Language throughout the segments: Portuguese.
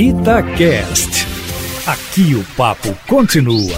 Itacast. Aqui o papo continua.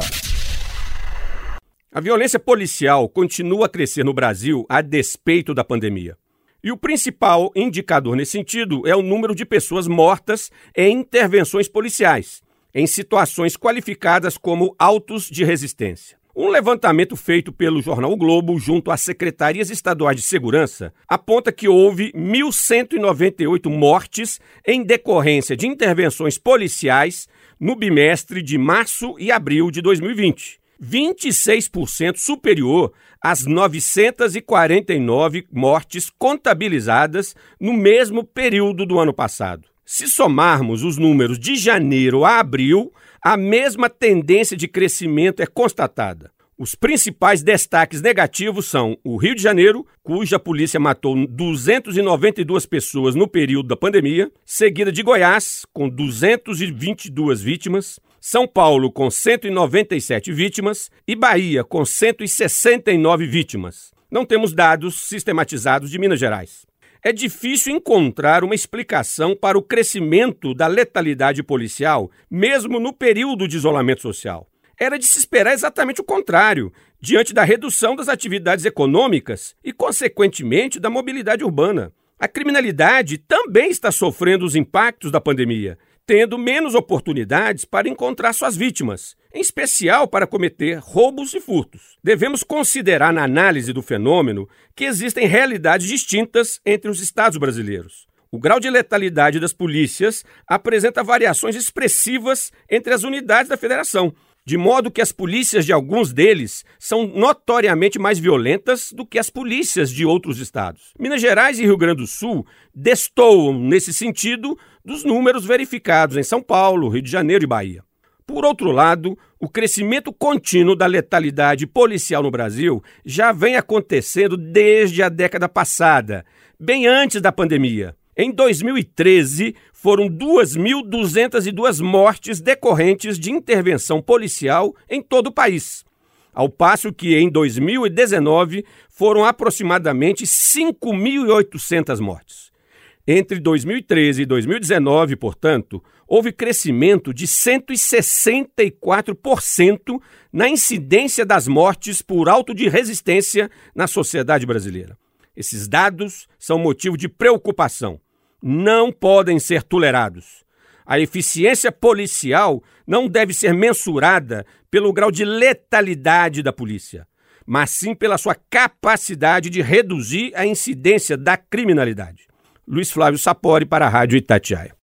A violência policial continua a crescer no Brasil a despeito da pandemia. E o principal indicador nesse sentido é o número de pessoas mortas em intervenções policiais, em situações qualificadas como autos de resistência. Um levantamento feito pelo jornal o Globo junto às secretarias estaduais de segurança aponta que houve 1.198 mortes em decorrência de intervenções policiais no bimestre de março e abril de 2020. 26% superior às 949 mortes contabilizadas no mesmo período do ano passado. Se somarmos os números de janeiro a abril, a mesma tendência de crescimento é constatada. Os principais destaques negativos são o Rio de Janeiro, cuja polícia matou 292 pessoas no período da pandemia, seguida de Goiás, com 222 vítimas, São Paulo, com 197 vítimas e Bahia, com 169 vítimas. Não temos dados sistematizados de Minas Gerais é difícil encontrar uma explicação para o crescimento da letalidade policial, mesmo no período de isolamento social. Era de se esperar exatamente o contrário, diante da redução das atividades econômicas e, consequentemente, da mobilidade urbana. A criminalidade também está sofrendo os impactos da pandemia tendo menos oportunidades para encontrar suas vítimas, em especial para cometer roubos e furtos. Devemos considerar na análise do fenômeno que existem realidades distintas entre os estados brasileiros. O grau de letalidade das polícias apresenta variações expressivas entre as unidades da federação, de modo que as polícias de alguns deles são notoriamente mais violentas do que as polícias de outros estados. Minas Gerais e Rio Grande do Sul destoam, nesse sentido, dos números verificados em São Paulo, Rio de Janeiro e Bahia. Por outro lado, o crescimento contínuo da letalidade policial no Brasil já vem acontecendo desde a década passada, bem antes da pandemia. Em 2013, foram 2.202 mortes decorrentes de intervenção policial em todo o país, ao passo que em 2019 foram aproximadamente 5.800 mortes. Entre 2013 e 2019, portanto, houve crescimento de 164% na incidência das mortes por auto de resistência na sociedade brasileira. Esses dados são motivo de preocupação. Não podem ser tolerados. A eficiência policial não deve ser mensurada pelo grau de letalidade da polícia, mas sim pela sua capacidade de reduzir a incidência da criminalidade. Luiz Flávio Sapori para a Rádio Itatiaia.